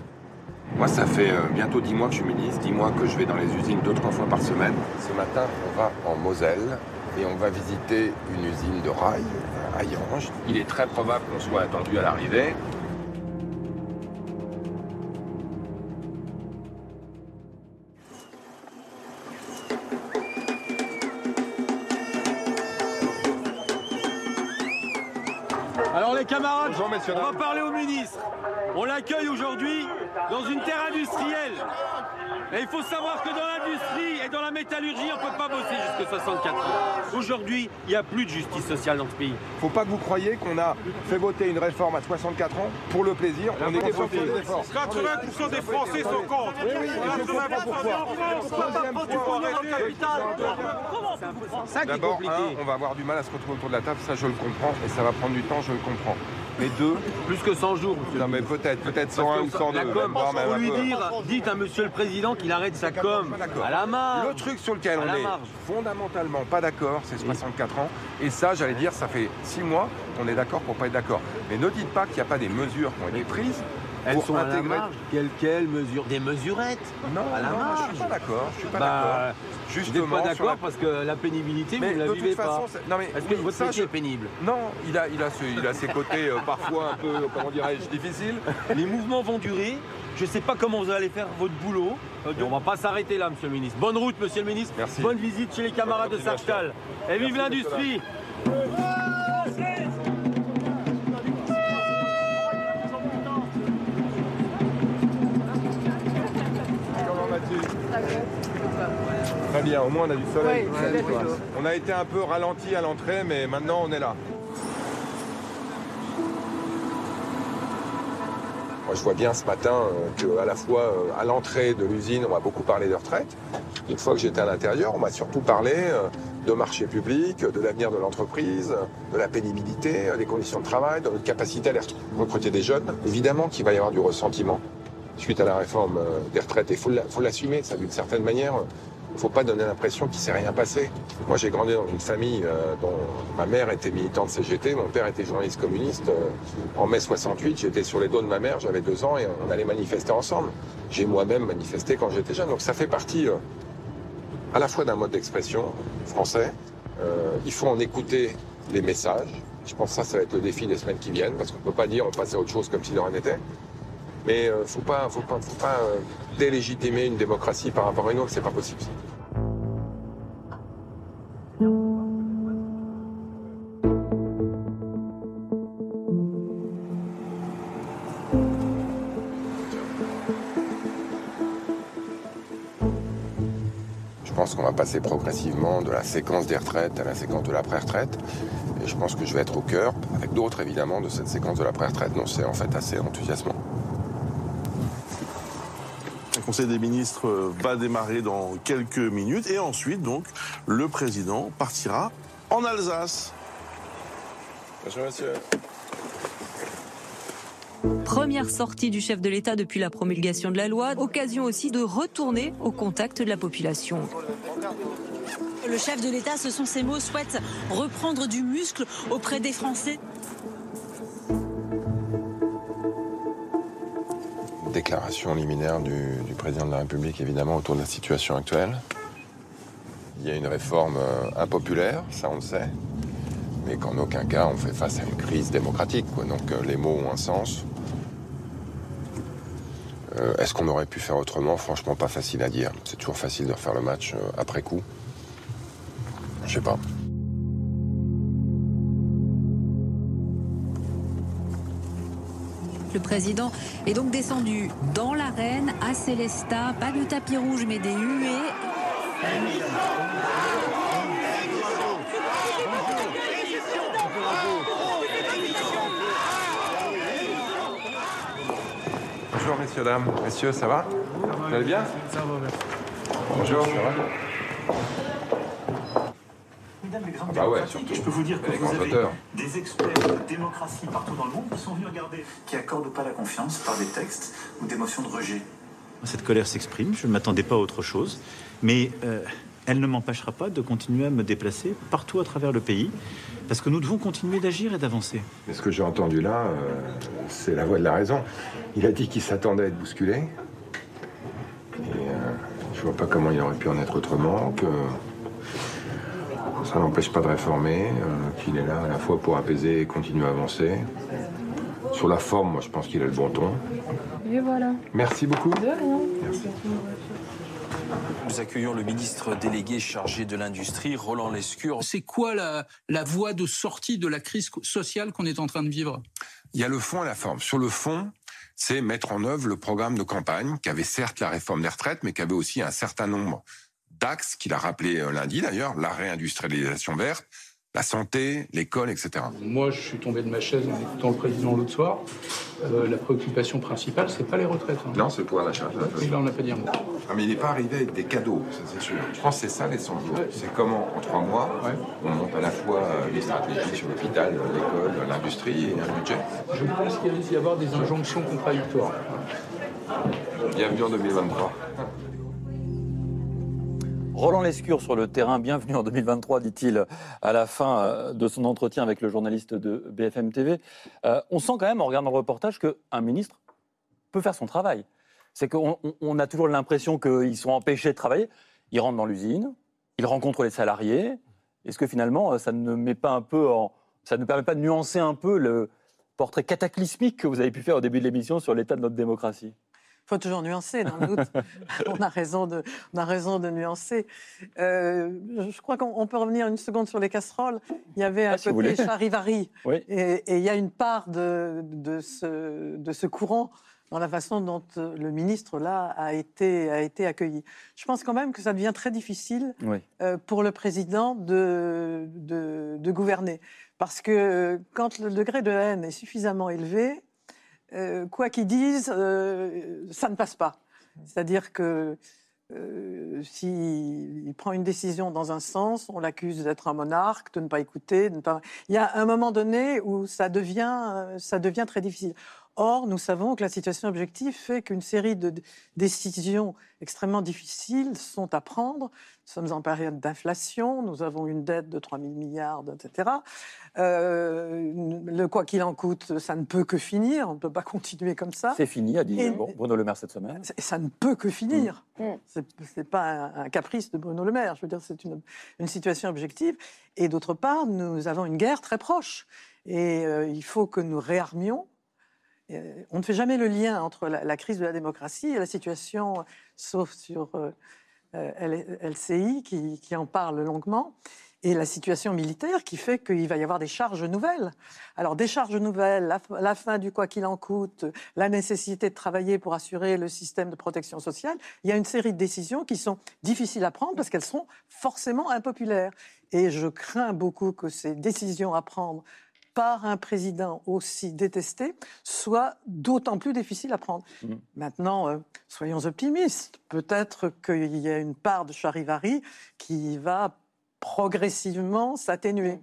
Moi, ça fait euh, bientôt 10 mois que je suis ministre, 10 mois que je vais dans les usines deux, trois fois par semaine. Ce matin, on va en Moselle et on va visiter une usine de rail à Yange. Il est très probable qu'on soit attendu à l'arrivée. On va parler au ministre. On l'accueille aujourd'hui dans une terre industrielle. Et il faut savoir que dans l'industrie et dans la métallurgie, on ne peut pas bosser jusqu'à 64 ans. Aujourd'hui, il n'y a plus de justice sociale dans ce pays. Faut pas que vous croyiez qu'on a fait voter une réforme à 64 ans pour le plaisir. On est efforts. 80% des Français sont contre. Oui, oui, je comprends pas point. D'abord, un, on va avoir du mal à se retrouver autour de la table, ça je le comprends, et ça va prendre du temps, je le comprends. Mais deux, Plus que 100 jours, monsieur. non mais peut-être, peut-être 101 ou 102, La com, même lui dire, dites à monsieur le président qu'il arrête sa com. À la marge. Le truc sur lequel on est marge. fondamentalement pas d'accord, c'est 64 ans. Et ça, j'allais dire, ça fait 6 mois qu'on est d'accord pour pas être d'accord. Mais ne dites pas qu'il n'y a pas des mesures qui ont été prises Elles pour sont à la marge. Quelle, quelle mesure Des mesurettes Non, à la non, marge. je suis pas d'accord. Je suis pas Bah, d'accord. Vous pas d'accord la- parce que la pénibilité, Mais vous ne de la vivez toute façon, pas. c'est- non mais Est-ce que votre ça, métier je- est pénible Non, il a, il a, ce- il a ses côtés euh, parfois un peu, comment dirais-je, difficiles. Les mouvements vont durer. Je ne sais pas comment vous allez faire votre boulot. Et on va pas s'arrêter là, monsieur le ministre. Bonne route, monsieur le ministre. Merci. Bonne visite chez les camarades de Sartal. Et vive l'industrie bien, au moins on a du soleil. on a été un peu ralenti à l'entrée, mais maintenant on est là. Moi, je vois bien ce matin euh, qu'à la fois euh, à l'entrée de l'usine, on m'a beaucoup parlé de retraite. Une fois que j'étais à l'intérieur, on m'a surtout parlé euh, de marché public, de l'avenir de l'entreprise, de la pénibilité, des conditions de travail, de notre capacité à les recruter des jeunes. Évidemment qu'il va y avoir du ressentiment suite à la réforme des retraites. Et il faut l'assumer, ça d'une certaine manière. Il ne faut pas donner l'impression qu'il ne s'est rien passé. Moi, j'ai grandi dans une famille euh, dont ma mère était militante CGT, mon père était journaliste communiste. Euh, en mai 68, j'étais sur les dos de ma mère, j'avais deux ans et on allait manifester ensemble. J'ai moi-même manifesté quand j'étais jeune. Donc ça fait partie euh, à la fois d'un mode d'expression français. Il faut en écouter les messages. Je pense que ça, ça va être le défi des semaines qui viennent, parce qu'on ne peut pas dire on passe à autre chose comme si de rien n'était. Mais euh, faut pas, faut pas, faut pas délégitimer une démocratie par rapport à une autre, c'est pas possible. Je pense qu'on va passer progressivement de la séquence des retraites à la séquence de l'après-retraite. Et je pense que je vais être au cœur, avec d'autres évidemment, de cette séquence de l'après-retraite. Donc c'est en fait assez enthousiasmant. Le Conseil des ministres euh, va démarrer dans quelques minutes et ensuite, donc, le président partira en Alsace. Bonjour monsieur. Première sortie du chef de l'État depuis la promulgation de la loi, occasion aussi de retourner au contact de la population. Le chef de l'État, ce sont ses mots, souhaite reprendre du muscle auprès des Français. Déclaration liminaire du, président de la République, évidemment, autour de la situation actuelle. Il y a une réforme euh, impopulaire, ça on le sait, mais qu'en aucun cas on fait face à une crise démocratique. Donc euh, les mots ont un sens. Euh, Est-ce qu'on aurait pu faire autrement? Franchement, pas facile à dire. C'est toujours facile de refaire le match après coup. Je sais pas. Président est donc descendu dans l'arène à Célestat. Pas de tapis rouge, mais des huées. Bonjour messieurs, dames. Messieurs, ça va Vous allez bien? Ça va, merci. Bonjour, ça va Mesdames les grandes Ah bah ouais, surtout. je peux vous dire que Les vous avez auteurs. des experts de démocratie partout dans le monde qui sont venus regarder, qui accordent ou pas la confiance par des textes ou des motions de rejet. Cette colère s'exprime, je ne m'attendais pas à autre chose, mais euh, elle ne m'empêchera pas de continuer à me déplacer partout à travers le pays, parce que nous devons continuer d'agir et d'avancer. Mais ce que j'ai entendu là, euh, c'est la voix de la raison. Il a dit qu'il s'attendait à être bousculé. Et euh, je vois pas comment il aurait pu en être autrement, que ça n'empêche pas de réformer, euh, qu'il est là à la fois pour apaiser et continuer à avancer. Sur la forme, moi je pense qu'il a le bon ton. Et voilà. Merci beaucoup. De rien. Nous accueillons le ministre délégué chargé de l'industrie, Roland Lescure. C'est quoi la, la voie de sortie de la crise sociale qu'on est en train de vivre? Il y a le fond et la forme. Sur le fond, c'est mettre en œuvre le programme de campagne qui avait certes la réforme des retraites, mais qui avait aussi un certain nombre d'axes qu'il a rappelé euh, lundi d'ailleurs, la réindustrialisation verte, la santé, l'école, etc. Moi, je suis tombé de ma chaise en écoutant le président l'autre soir. Euh, la préoccupation principale, c'est pas les retraites. hein. Non, c'est le pouvoir d'achat. Il n'en a pas dit un mot. Ah, mais il n'est pas arrivé avec des cadeaux, ça c'est sûr. Je pense que c'est ça les 100 jours. C'est comment, en trois mois, on monte à la fois euh, les stratégies sur l'hôpital, l'école, l'industrie et un budget. Je pense qu'il risque d'y avoir des injonctions contradictoires. Bienvenue en 2023. Roland Lescure sur le terrain, bienvenue en 2023, dit-il à la fin euh, de son entretien avec le journaliste de BFM TV. Euh, on sent quand même, en regardant le reportage, qu'un ministre peut faire son travail. C'est qu'on on- on a toujours l'impression qu'ils sont empêchés de travailler. Ils rentrent dans l'usine, ils rencontrent les salariés. Est-ce que finalement, euh, ça ne met pas un peu ça ne permet pas de nuancer un peu le portrait cataclysmique que vous avez pu faire au début de l'émission sur l'état de notre démocratie? Faut toujours nuancer, dans le doute. on, a raison de, on a raison de nuancer. Euh, je crois qu'on on peut revenir une seconde sur les casseroles. Il y avait un Ah, si vous côté charivari. Oui. Et, et il y a une part de, de, ce, de ce courant dans la façon dont euh, le ministre, là, a été, a été accueilli. Je pense quand même que ça devient très difficile Oui. euh, pour le président de, de, de gouverner. Parce que quand le degré de haine est suffisamment élevé, euh, quoi qu'ils disent, euh, ça ne passe pas. C'est-à-dire que euh, s'il prend une décision dans un sens, on l'accuse d'être un monarque, de ne pas écouter. Il y a un moment donné où ça devient très difficile. Or, nous savons que la situation objective fait qu'une série de décisions extrêmement difficiles sont à prendre. Nous sommes en période d'inflation, nous avons une dette de 3 000 milliards, etc. Euh, le quoi qu'il en coûte, ça ne peut que finir, on ne peut pas continuer comme ça. C'est fini, a dit Et- Bruno Le Maire cette semaine. Et ça ne peut que finir. C'est C'est pas un, un caprice de Bruno Le Maire. Je veux dire, c'est une, une situation objective. Et d'autre part, nous avons une guerre très proche. Et euh, il faut que nous réarmions. Euh, on ne fait jamais le lien entre la, crise de la démocratie et la situation, sauf sur euh, euh, LCI qui, en parle longuement, et la situation militaire qui fait qu'il va y avoir des charges nouvelles. Alors des charges nouvelles, la, la fin du quoi qu'il en coûte, la nécessité de travailler pour assurer le système de protection sociale, il y a une série de décisions qui sont difficiles à prendre parce qu'elles seront forcément impopulaires. Et je crains beaucoup que ces décisions à prendre par un président aussi détesté soient d'autant plus difficiles à prendre. Maintenant, euh, soyons optimistes. Peut-être qu'il y a une part de charivari qui va progressivement s'atténuer.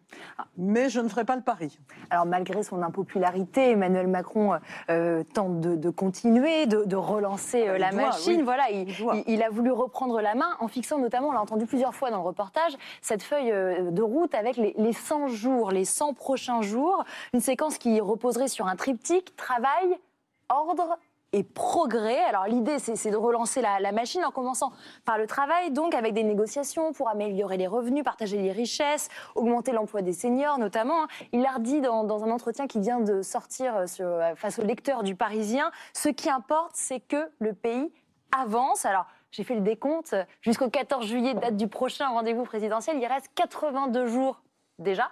Mais je ne ferai pas le pari. Alors malgré son impopularité, Emmanuel Macron euh, tente de, de continuer, de, de relancer euh, la doit, machine. oui. Voilà, il, Il doit. il- il a voulu reprendre la main en fixant notamment, on l'a entendu plusieurs fois dans le reportage, cette feuille euh, de route avec les, les 100 jours, les 100 prochains jours, une séquence qui reposerait sur un triptyque travail, ordre et progrès. Alors l'idée, c'est de relancer la, machine en commençant par le travail, donc avec des négociations pour améliorer les revenus, partager les richesses, augmenter l'emploi des seniors notamment. hein. Il l'a redit dans, un entretien qui vient de sortir euh, euh, face aux lecteurs du Parisien. Ce qui importe, c'est que le pays avance. Alors, j'ai fait le décompte. Jusqu'au 14 juillet, date du prochain rendez-vous présidentiel, il reste 82 jours déjà.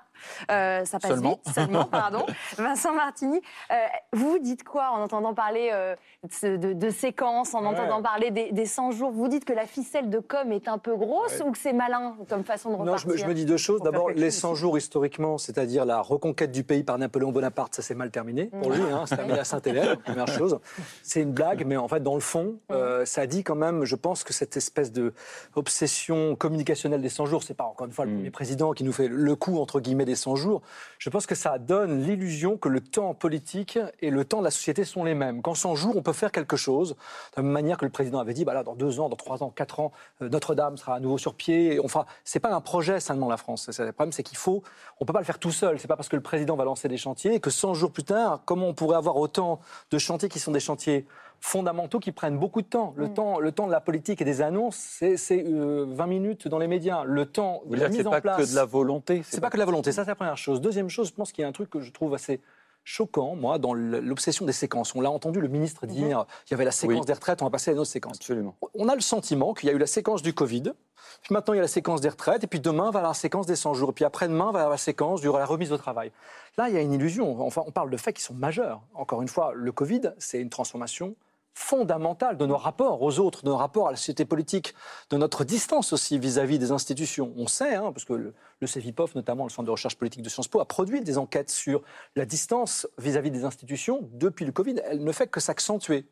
Euh, ça passe Seulement. vite, seulement, pardon. Vincent Martini, euh, vous dites quoi en entendant parler euh, de, ce- de- de séquences, en Ouais. entendant parler des, des 100 jours? Vous dites que la ficelle de com est un peu grosse Ouais. ou que c'est malin comme façon de Non, je repartir me, je me dis deux choses. D'abord, les chose 100 aussi. jours historiquement, c'est-à-dire la reconquête du pays par Napoléon Bonaparte, ça s'est mal terminé pour lui. Hein, c'est terminé à Saint-Hélène, première chose. C'est une blague, mais en fait, dans le fond, euh, ça dit quand même, je pense que cette espèce de obsession communicationnelle des 100 jours, c'est pas encore une fois le premier président qui nous fait le coup, entre guillemets, des 100 jours. Je pense que ça donne l'illusion que le temps politique et le temps de la société sont les mêmes. Qu'en 100 jours, on peut faire quelque chose, de la même manière que le président avait dit, bah là, dans deux ans, dans trois ans, quatre ans, euh, Notre-Dame sera à nouveau sur pied. Et Enfin, c'est pas un projet seulement la France. Le problème, c'est qu'il faut, on peut pas le faire tout seul. C'est pas parce que le président va lancer des chantiers que 100 jours plus tard, comment on pourrait avoir autant de chantiers qui sont des chantiers fondamentaux qui prennent beaucoup de temps. Le, temps, le temps de la politique et des annonces, c'est euh, 20 minutes dans les médias. Le temps Vous de la dire que mise c'est en pas place. que de la volonté C'est pas que de la volonté, ça c'est la première chose. Deuxième chose, je pense qu'il y a un truc que je trouve assez choquant, moi, dans l'obsession des séquences. On l'a entendu le ministre dire, il y avait la séquence Oui. des retraites, on va passer à une autre séquence. Absolument. On a le sentiment qu'il y a eu la séquence du Covid, puis maintenant il y a la séquence des retraites, et puis demain va la séquence des 100 jours, et puis après-demain va la séquence de la remise au travail. Là, il y a une illusion. Enfin, on parle de faits qui sont majeurs. Encore une fois, le Covid, c'est une transformation fondamentale de nos rapports aux autres, de nos rapports à la société politique, de notre distance aussi vis-à-vis des institutions. On sait, hein, parce que le, le CEVIPOF, notamment le Centre de recherche politique de Sciences Po, a produit des enquêtes sur la distance vis-à-vis des institutions depuis le Covid. Elle ne fait que s'accentuer.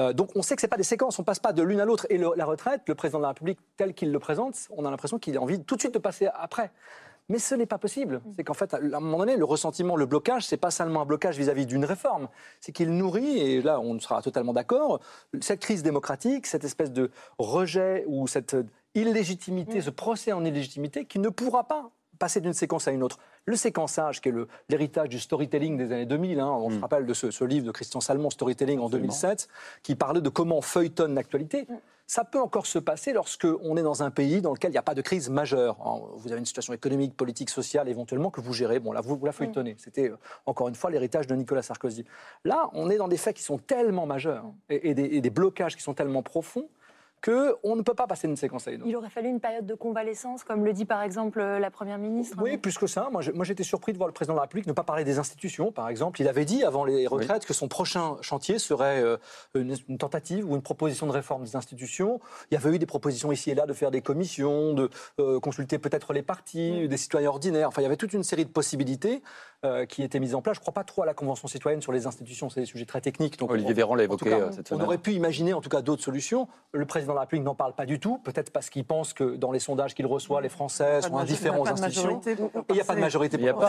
Euh, donc on sait que ce pas des séquences, on passe pas de l'une à l'autre. Et la retraite, le président de la République tel qu'il le présente, on a l'impression qu'il a envie tout de suite de passer après. Mais ce n'est pas possible. C'est qu'en fait, à un moment donné, le ressentiment, le blocage, c'est pas seulement un blocage vis-à-vis d'une réforme. C'est qu'il nourrit, et là, on sera totalement d'accord, cette crise démocratique, cette espèce de rejet ou cette illégitimité, ce procès en illégitimité qui ne pourra pas passer d'une séquence à une autre. Le séquençage, qui est le- l'héritage du storytelling des années 2000, hein, on se rappelle de ce, ce livre de Christian Salmon, Storytelling, en 2007, qui parlait de comment on feuilletonne l'actualité. Ça peut encore se passer lorsque on est dans un pays dans lequel il n'y a pas de crise majeure. Vous avez une situation économique, politique, sociale, éventuellement, que vous gérez. Bon, là, vous, vous la feuilletonnez. C'était, euh, encore une fois, l'héritage de Nicolas Sarkozy. Là, on est dans des faits qui sont tellement majeurs et, et des, et des blocages qui sont tellement profonds qu'on ne peut pas passer d'une séquence à une autre. Il aurait fallu une période de convalescence, comme le dit par exemple euh, la Première ministre. Oui, plus que ça. Moi, j'étais surpris de voir le président de la République ne pas parler des institutions, par exemple. Il avait dit avant les retraites que son prochain chantier serait euh, une, une tentative ou une proposition de réforme des institutions. Il y avait eu des propositions ici et là de faire des commissions, de euh, consulter peut-être les partis, des citoyens ordinaires. Enfin, il y avait toute une série de possibilités euh, qui étaient mises en place. Je ne crois pas trop à la Convention citoyenne sur les institutions. C'est des sujets très techniques. Donc Olivier on- Véran l'a évoqué, cas, euh, cette On semaine. aurait pu imaginer en tout cas d'autres solutions. Le président de la République n'en parle pas du tout, peut-être parce qu'il pense que dans les sondages qu'il reçoit, les Français sont indifférents aux il y a pas de institutions. majorité pour Et il n'y a pas de majorité Il n'y a pour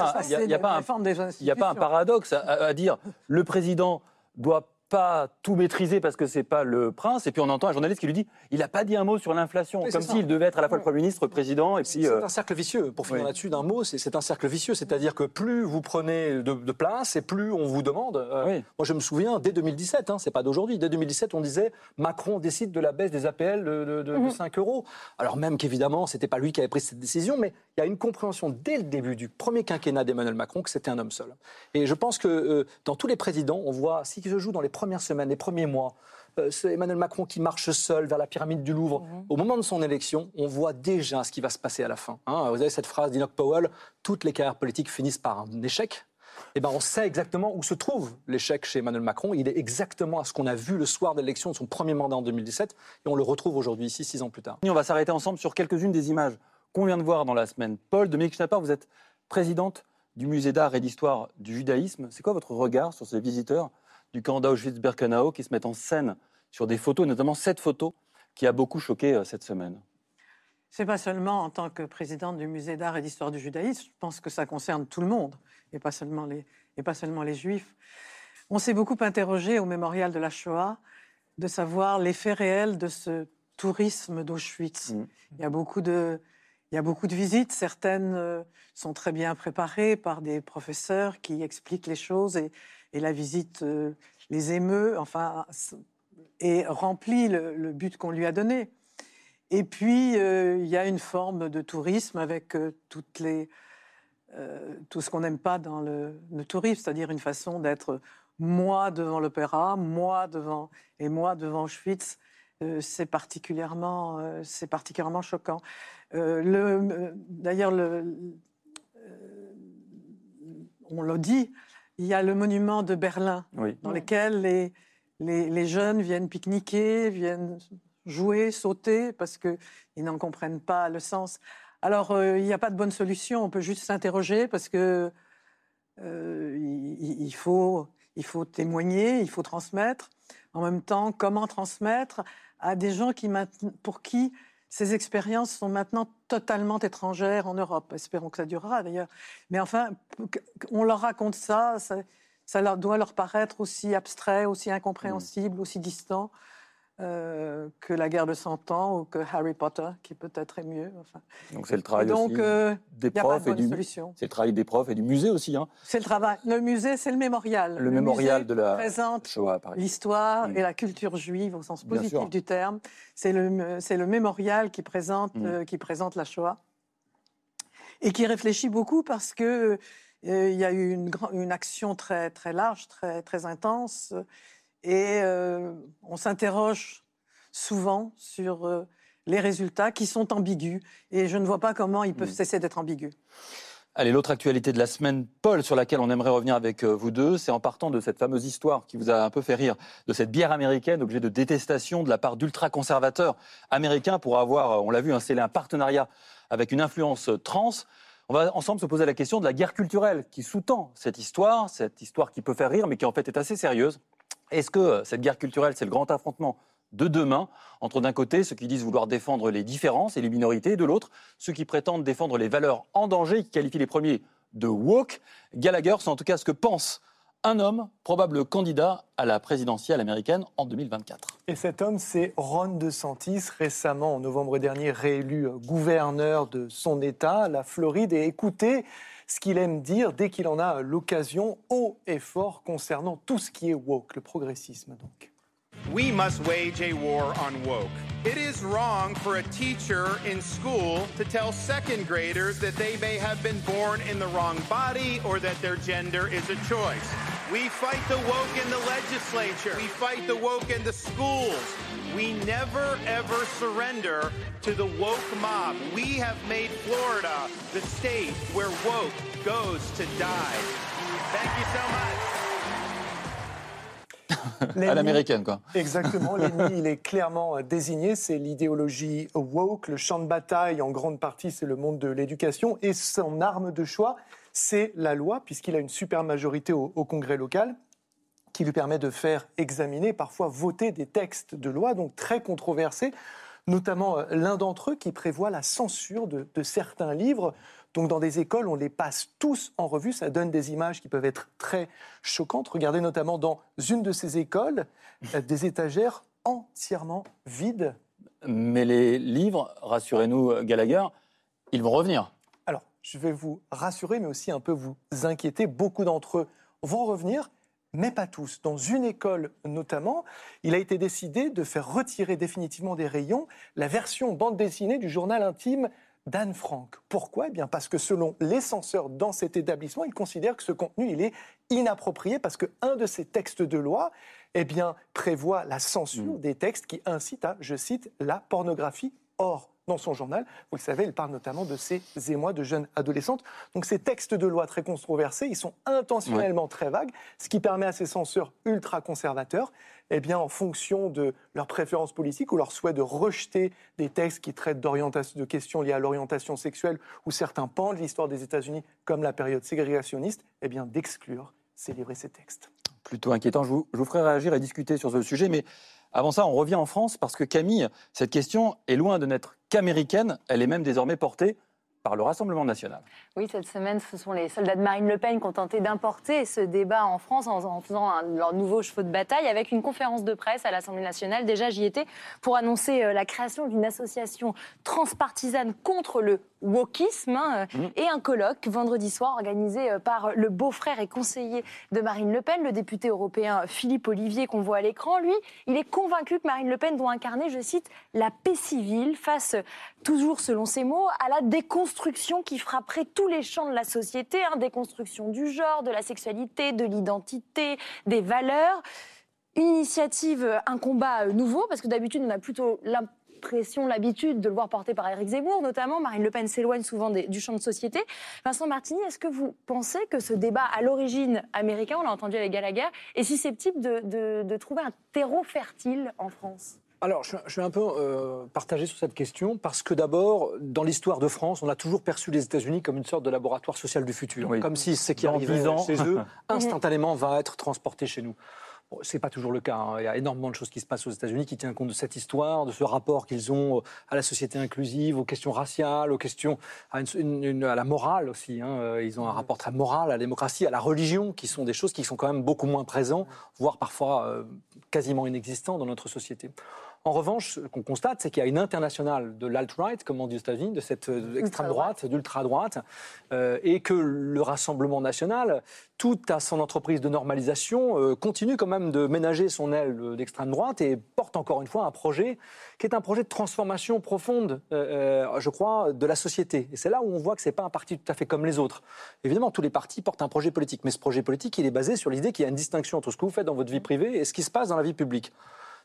il n'y a pas un paradoxe à, à dire le président doit pas tout maîtriser parce que c'est pas le prince et puis on entend un journaliste qui lui dit il n'a pas dit un mot sur l'inflation Oui, comme s'il devait être à la fois le premier ministre, le président et puis C'est euh, un cercle vicieux. Pour finir oui. là-dessus d'un mot, c'est c'est un cercle vicieux. C'est-à-dire que plus vous prenez de, de place et plus on vous demande. Euh, Oui. Moi, je me souviens, dès 2017, hein, c'est pas d'aujourd'hui, dès 2017, on disait Macron décide de la baisse des APL de, de- de- de 5 euros. Alors même qu'évidemment, c'était pas lui qui avait pris cette décision, mais il y a une compréhension dès le début du premier quinquennat d'Emmanuel Macron que c'était un homme seul. Et je pense que euh, dans tous les présidents, on voit ce qui se joue dans les premières semaines, les premiers mois. euh, c'est Emmanuel Macron qui marche seul vers la pyramide du Louvre. Au moment de son élection, on voit déjà ce qui va se passer à la fin. hein. Vous avez cette phrase d'Enoch Powell toutes les carrières politiques finissent par un échec. Eh ben, on sait exactement où se trouve l'échec chez Emmanuel Macron. Il est exactement à ce qu'on a vu le soir de l'élection de son premier mandat en 2017, et on le retrouve aujourd'hui ici, six ans plus tard. on va s'arrêter ensemble sur quelques-unes des images qu'on vient de voir dans la semaine. Paul Dominique Schnapper, vous êtes présidente du musée d'art et d'histoire du judaïsme. C'est quoi votre regard sur ces visiteurs du camp d'Auschwitz-Birkenau qui se mettent en scène sur des photos, notamment cette photo qui a beaucoup choqué euh, cette semaine C'est pas seulement en tant que présidente du musée d'art et d'histoire du judaïsme, je pense que ça concerne tout le monde, et pas seulement les, et pas seulement les juifs. On s'est beaucoup interrogé au mémorial de la Shoah de savoir l'effet réel de ce tourisme d'Auschwitz. Il, y a beaucoup de, il y a beaucoup de visites, certaines euh, sont très bien préparées par des professeurs qui expliquent les choses et, et la visite euh, les émeut, enfin, et remplit le, but qu'on lui a donné. Et puis, euh, il y a une forme de tourisme avec euh, euh, tout ce qu'on n'aime pas dans le, tourisme, c'est-à-dire une façon d'être moi devant l'opéra, moi devant et moi devant Auschwitz. C'est particulièrement, c'est particulièrement choquant. Le- D'ailleurs, le, on l'a dit, il y a le monument de Berlin, Oui. dans lequel les, les, les jeunes viennent pique-niquer, viennent jouer, sauter, parce qu'ils n'en comprennent pas le sens. Alors, euh, il n'y a pas de bonne solution, on peut juste s'interroger, parce que euh, il, il faut, il faut témoigner, il faut transmettre. En même temps, comment transmettre à des gens qui, pour qui ces expériences sont maintenant totalement étrangères en Europe. Espérons que ça durera d'ailleurs. Mais enfin, on leur raconte ça, ça, ça leur, doit leur paraître aussi abstrait, aussi incompréhensible, aussi distant euh, que la guerre de Cent Ans ou que Harry Potter, qui peut-être est mieux. Enfin. Donc c'est le travail donc, aussi euh, des profs de et du c'est le travail des profs et du musée aussi. Hein. C'est le travail. Le musée, c'est le mémorial. Le mémorial musée de la présente Shoah l'histoire Mm. et la culture juive au sens Bien positif sûr. du terme. C'est le, c'est le mémorial qui présente, Mm. euh, qui présente la Shoah et qui réfléchit beaucoup parce que il y a eu une, une action très très large, très très intense, et euh, on s'interroge souvent sur euh, les résultats qui sont ambigus. Et je ne vois pas comment ils peuvent Mm. cesser d'être ambigus. Allez, l'autre actualité de la semaine, Paul, sur laquelle on aimerait revenir avec euh, vous deux, c'est en partant de cette fameuse histoire qui vous a un peu fait rire, de cette bière américaine, objet de détestation de la part d'ultra-conservateurs américains pour avoir, on l'a vu, scellé un partenariat avec une influence trans. On va ensemble se poser la question de la guerre culturelle qui sous-tend cette histoire, cette histoire qui peut faire rire, mais qui en fait est assez sérieuse. Est-ce que euh, cette guerre culturelle, c'est le grand affrontement de demain, entre d'un côté ceux qui disent vouloir défendre les différences et les minorités, et de l'autre ceux qui prétendent défendre les valeurs en danger, qui qualifient les premiers de woke? Gallagher, c'est en tout cas ce que pense un homme, probable candidat à la présidentielle américaine en 2024. Et cet homme, c'est Ron DeSantis, récemment, en novembre dernier, réélu gouverneur de son État, la Floride. Et écoutez ce qu'il aime dire dès qu'il en a l'occasion, haut et fort, concernant tout ce qui est woke, le progressisme donc. We must wage a war on woke. It is wrong for a teacher in school to tell second graders that they may have been born in the wrong body or that their gender is a choice. We fight the woke in the legislature. We fight the woke in the schools. We never ever surrender to the woke mob. We have made Florida the state where woke goes to die. Thank you so much. À l'américaine, quoi. Exactement, l'ennemi, il est clairement euh, désigné, c'est l'idéologie woke, le champ de bataille, en grande partie, c'est le monde de l'éducation, et son arme de choix, c'est la loi, puisqu'il a une super majorité au, Congrès local qui lui permet de faire examiner, parfois voter des textes de loi, donc très controversés, notamment euh, l'un d'entre eux qui prévoit la censure de, de certains livres. Donc dans des écoles, on les passe tous en revue, ça donne des images qui peuvent être très choquantes. Regardez notamment dans une de ces écoles, euh, des étagères entièrement vides. Mais les livres, rassurez-nous, Gallagher, ils vont revenir. Je vais vous rassurer, mais aussi un peu vous inquiéter. Beaucoup d'entre eux vont revenir, mais pas tous. Dans une école notamment, il a été décidé de faire retirer définitivement des rayons la version bande dessinée du journal intime d'Anne Frank. Pourquoi? Eh bien parce que selon les censeurs dans cet établissement, ils considèrent que ce contenu il est inapproprié parce qu'un de ces textes de loi eh bien, prévoit la censure des textes qui incitent à, je cite, la pornographie. Or, dans son journal, vous le savez, il parle notamment de ces émois de jeunes adolescentes. Donc ces textes de loi très controversés, ils sont intentionnellement très vagues, ce qui permet à ces censeurs ultra-conservateurs, eh bien, en fonction de leurs préférences politiques ou leur souhait de rejeter des textes qui traitent d'orientation- de questions liées à l'orientation sexuelle ou certains pans de l'histoire des États-Unis, comme la période ségrégationniste, eh bien, d'exclure et ces textes. Plutôt inquiétant. Je vous, je vous ferai réagir et discuter sur ce sujet, mais Avant ça, on revient en France parce que Camille, cette question est loin de n'être qu'américaine, elle est même désormais portée par le Rassemblement national. Oui, cette semaine, ce sont les soldats de Marine Le Pen qui ont tenté d'importer ce débat en France en, en faisant un, leur nouveau chevaux de bataille avec une conférence de presse à l'Assemblée nationale. Déjà, j'y étais pour annoncer euh, la création d'une association transpartisane contre le wokisme hein, euh, et un colloque vendredi soir organisé euh, par le beau-frère et conseiller de Marine Le Pen, le député européen Philippe Olivier qu'on voit à l'écran. Lui, il est convaincu que Marine Le Pen doit incarner, je cite, la paix civile face, toujours selon ses mots, à la déconstruction qui frapperait tous les champs de la société, hein, déconstruction du genre, de la sexualité, de l'identité, des valeurs. Une initiative, euh, un combat euh, nouveau, parce que d'habitude, on a plutôt l'impression, l'habitude de le voir porté par Éric Zemmour, notamment. Marine Le Pen s'éloigne souvent des- du champ de société. Vincent Martini, est-ce que vous pensez que ce débat, à l'origine américain, on l'a entendu avec Gallagher, est susceptible de trouver un terreau fertile en France? Alors, je, je suis un peu euh, partagé sur cette question parce que d'abord, dans l'histoire de France, on a toujours perçu les États-Unis comme une sorte de laboratoire social du futur, Oui. comme si ce qui Dans arrivait 10 ans. chez eux instantanément va être transporté chez nous. Bon, c'est pas toujours le cas. hein. Il y a énormément de choses qui se passent aux États-Unis qui tiennent compte de cette histoire, de ce rapport qu'ils ont à la société inclusive, aux questions raciales, aux questions à, une- une- une- à la morale aussi. hein. Ils ont un rapport très moral à la démocratie, à la religion, qui sont des choses qui sont quand même beaucoup moins présentes, voire parfois euh, quasiment inexistants dans notre société. En revanche, ce qu'on constate, c'est qu'il y a une internationale de l'alt-right, comme on dit aux États-Unis, de cette euh, extrême droite, d'ultra-droite, euh, et que le Rassemblement national, tout à son entreprise de normalisation, euh, continue quand même de ménager son aile d'extrême droite et porte encore une fois un projet qui est un projet de transformation profonde, euh, je crois, de la société. Et c'est là où on voit que c'est pas un parti tout à fait comme les autres. Évidemment, tous les partis portent un projet politique, mais ce projet politique, il est basé sur l'idée qu'il y a une distinction entre ce que vous faites dans votre vie privée et ce qui se passe dans la vie publique.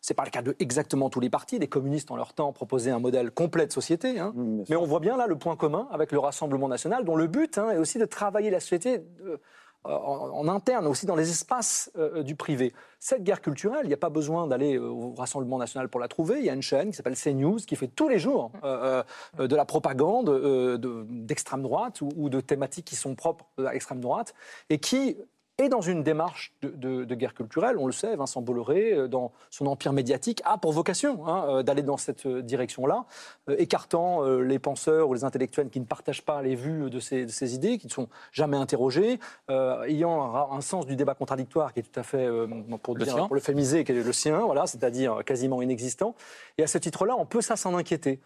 C'est pas le cas de exactement tous les partis. Les communistes, en leur temps, proposaient un modèle complet de société. hein. Mais on voit bien là le point commun avec le Rassemblement national, dont le but hein, est aussi de travailler la société euh, en, en interne, aussi dans les espaces euh, du privé. Cette guerre culturelle, il n'y a pas besoin d'aller euh, au Rassemblement national pour la trouver. Il y a une chaîne qui s'appelle CNews qui fait tous les jours euh, euh, de la propagande euh, de- d'extrême droite ou, ou de thématiques qui sont propres à l'extrême droite et qui est dans une démarche de, de- de guerre culturelle, on le sait, Vincent Bolloré, euh, dans son empire médiatique, a pour vocation hein, euh, d'aller dans cette euh, direction-là, euh, écartant euh, les penseurs ou les intellectuels qui ne partagent pas les vues de ces, de ces idées, qui ne sont jamais interrogés, euh, ayant un, sens du débat contradictoire qui est tout à fait, pour, Le dire- sien. pour le fémiser, qui est le sien, voilà, c'est-à-dire quasiment inexistant. Et à ce titre-là, on peut ça s'en inquiéter.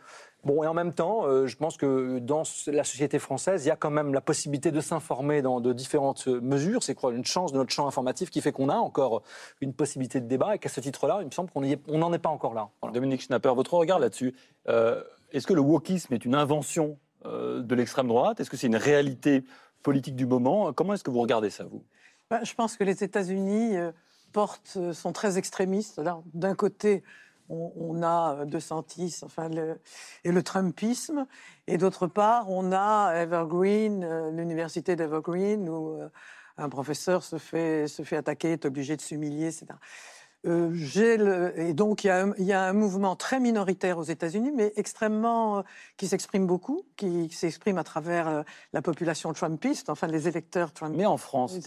Bon, et en même temps, euh, je pense que dans la société française, il y a quand même la possibilité de s'informer dans de différentes euh, mesures. C'est quoi une chance de notre champ informatif qui fait qu'on a encore une possibilité de débat et qu'à ce titre-là, il me semble qu'on n'en est pas encore là. Voilà. Dominique Schnapper, votre regard là-dessus. Euh, Est-ce que le wokisme est une invention euh, de l'extrême droite? Est-ce que c'est une réalité politique du moment? Comment est-ce que vous regardez ça, vous? Ben, je pense que les États-Unis euh, portent, euh, sont très extrémistes. Alors, D'un côté, on, a euh, De Santis enfin, le, et le Trumpisme, et d'autre part, on a Evergreen, euh, l'université d'Evergreen, où euh, un professeur se fait, se fait attaquer, est obligé de s'humilier, etc. Euh, le- et donc, il y, a un, il y a un mouvement très minoritaire aux États-Unis, mais extrêmement. euh, qui s'exprime beaucoup, qui s'exprime à travers euh, la population trumpiste, enfin les électeurs trumpistes. Mais en France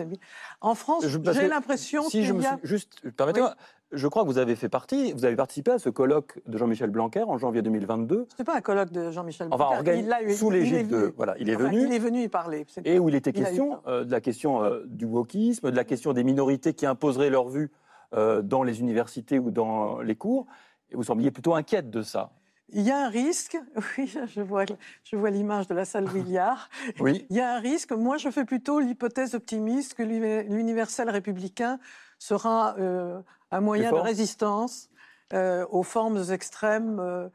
En France, j'ai que l'impression si je me a. suis- juste, permettez-moi, je crois que vous avez fait partie, vous avez participé à ce colloque de Jean-Michel Blanquer en janvier 2022. C'est pas un colloque de Jean-Michel Enfin, Blanquer. organi- Il l'a eu- sous il l'égide de, venu. voilà, il est Enfin, venu. Il est venu y parler. Et où il était il eu question de la question du wokisme, de la question des minorités qui imposeraient leur vue euh, dans les universités ou dans les cours. Et vous sembliez plutôt inquiète de ça. Il y a un risque, oui, je vois, je vois l'image de la salle Williard. Oui. Il y a un risque. Moi, je fais plutôt l'hypothèse optimiste que l'uni- l'universel républicain sera euh, un moyen de résistance euh, aux formes extrêmes euh,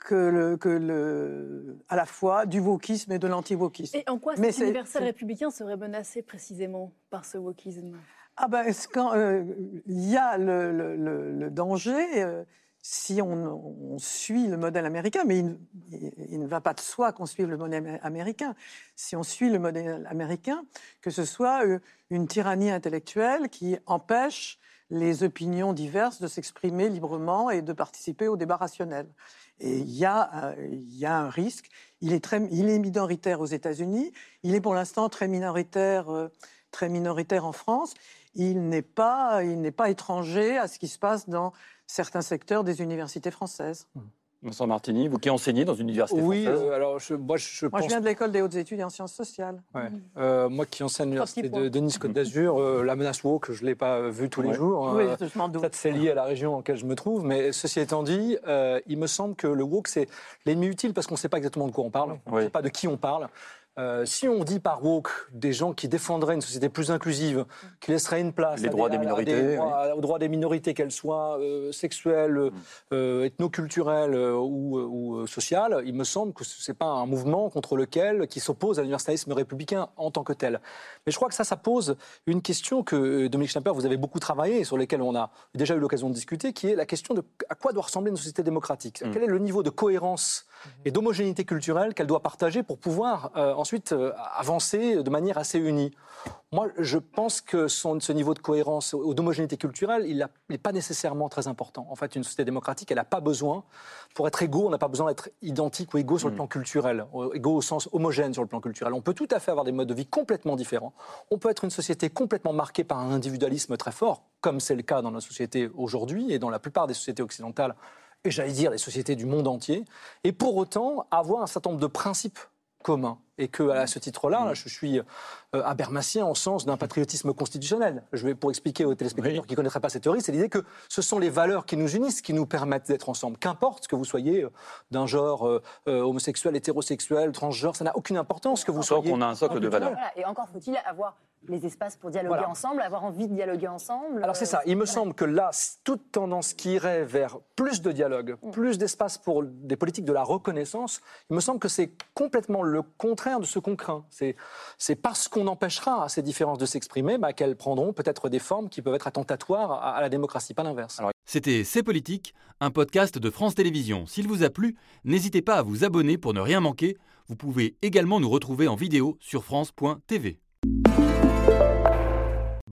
que, le, que le, à la fois du wokisme et de l'anti-wokisme. Et en quoi cet universel républicain serait menacé précisément par ce wokisme? Ah ben, euh, il y a le, danger euh, si on, suit le modèle américain, mais il, ne- va pas de soi qu'on suive le modèle amé- américain. Si on suit le modèle américain, que ce soit euh, une tyrannie intellectuelle qui empêche les opinions diverses de s'exprimer librement et de participer au débat rationnel. Et il y, a, un risque. Il est, très, minoritaire aux États-Unis. Il est pour l'instant très minoritaire en France. Il n'est pas, il n'est pas étranger à ce qui se passe dans certains secteurs des universités françaises. Vincent Martini, vous qui enseignez dans une université Oui, française. euh, alors je, moi je Moi, pense. je viens de l'école des hautes études et en sciences sociales. Ouais. Euh, moi qui enseigne à l'université de, de Nice Côte d'Azur, euh, la menace woke, je ne l'ai pas euh, vue tous les jours. Oui, Euh, je m'en doute. Peut-être c'est lié à la région dans laquelle je me trouve, mais ceci étant dit, euh, il me semble que le woke, c'est l'ennemi utile parce qu'on ne sait pas exactement de quoi on parle, on ne sait pas de qui on parle. Euh, si on dit par woke des gens qui défendraient une société plus inclusive, qui laisserait une place Les à droits des, des à minorités, droits- aux droits des minorités, qu'elles soient euh, sexuelles, euh, ethnoculturelles euh, ou, ou, euh, sociales, il me semble que ce n'est pas un mouvement contre lequel qui s'oppose à l'universalisme républicain en tant que tel. Mais je crois que ça, ça pose une question que Dominique Schnapper, vous avez beaucoup travaillé et sur lesquelles on a déjà eu l'occasion de discuter, qui est la question de à quoi doit ressembler une société démocratique. Quel est le niveau de cohérence et d'homogénéité culturelle qu'elle doit partager pour pouvoir euh, ensuite euh, avancer de manière assez unie. Moi, je pense que son- ce niveau de cohérence ou d'homogénéité culturelle, il n'est pas nécessairement très important. En fait, une société démocratique, elle n'a pas besoin, pour être égaux, on n'a pas besoin d'être identique ou égaux sur le plan culturel, égaux au sens homogène sur le plan culturel. On peut tout à fait avoir des modes de vie complètement différents. On peut être une société complètement marquée par un individualisme très fort, comme c'est le cas dans nos sociétés aujourd'hui et dans la plupart des sociétés occidentales et j'allais dire les sociétés du monde entier, et pour autant avoir un certain nombre de principes communs. Et que à ce titre-là, là, je suis euh, abermacien en sens d'un patriotisme constitutionnel. Je vais pour expliquer aux téléspectateurs qui ne connaîtraient pas cette théorie, c'est l'idée que ce sont les valeurs qui nous unissent, qui nous permettent d'être ensemble. Qu'importe que vous soyez euh, d'un genre euh, euh, homosexuel, hétérosexuel, transgenre, ça n'a aucune importance que vous soyez. qu'on a un socle de valeurs. Voilà, Et encore faut-il avoir les espaces pour dialoguer Voilà. ensemble, avoir envie de dialoguer ensemble. Alors c'est ça, il me semble que là, toute tendance qui irait vers plus de dialogue, plus d'espace pour des politiques de la reconnaissance, il me semble que c'est complètement le contraire de ce qu'on craint. C'est c'est parce qu'on empêchera à ces différences de s'exprimer bah, qu'elles prendront peut-être des formes qui peuvent être attentatoires à, à la démocratie, pas l'inverse. C'était C'est Politique, un podcast de France Télévisions. S'il vous a plu, n'hésitez pas à vous abonner pour ne rien manquer. Vous pouvez également nous retrouver en vidéo sur France.tv.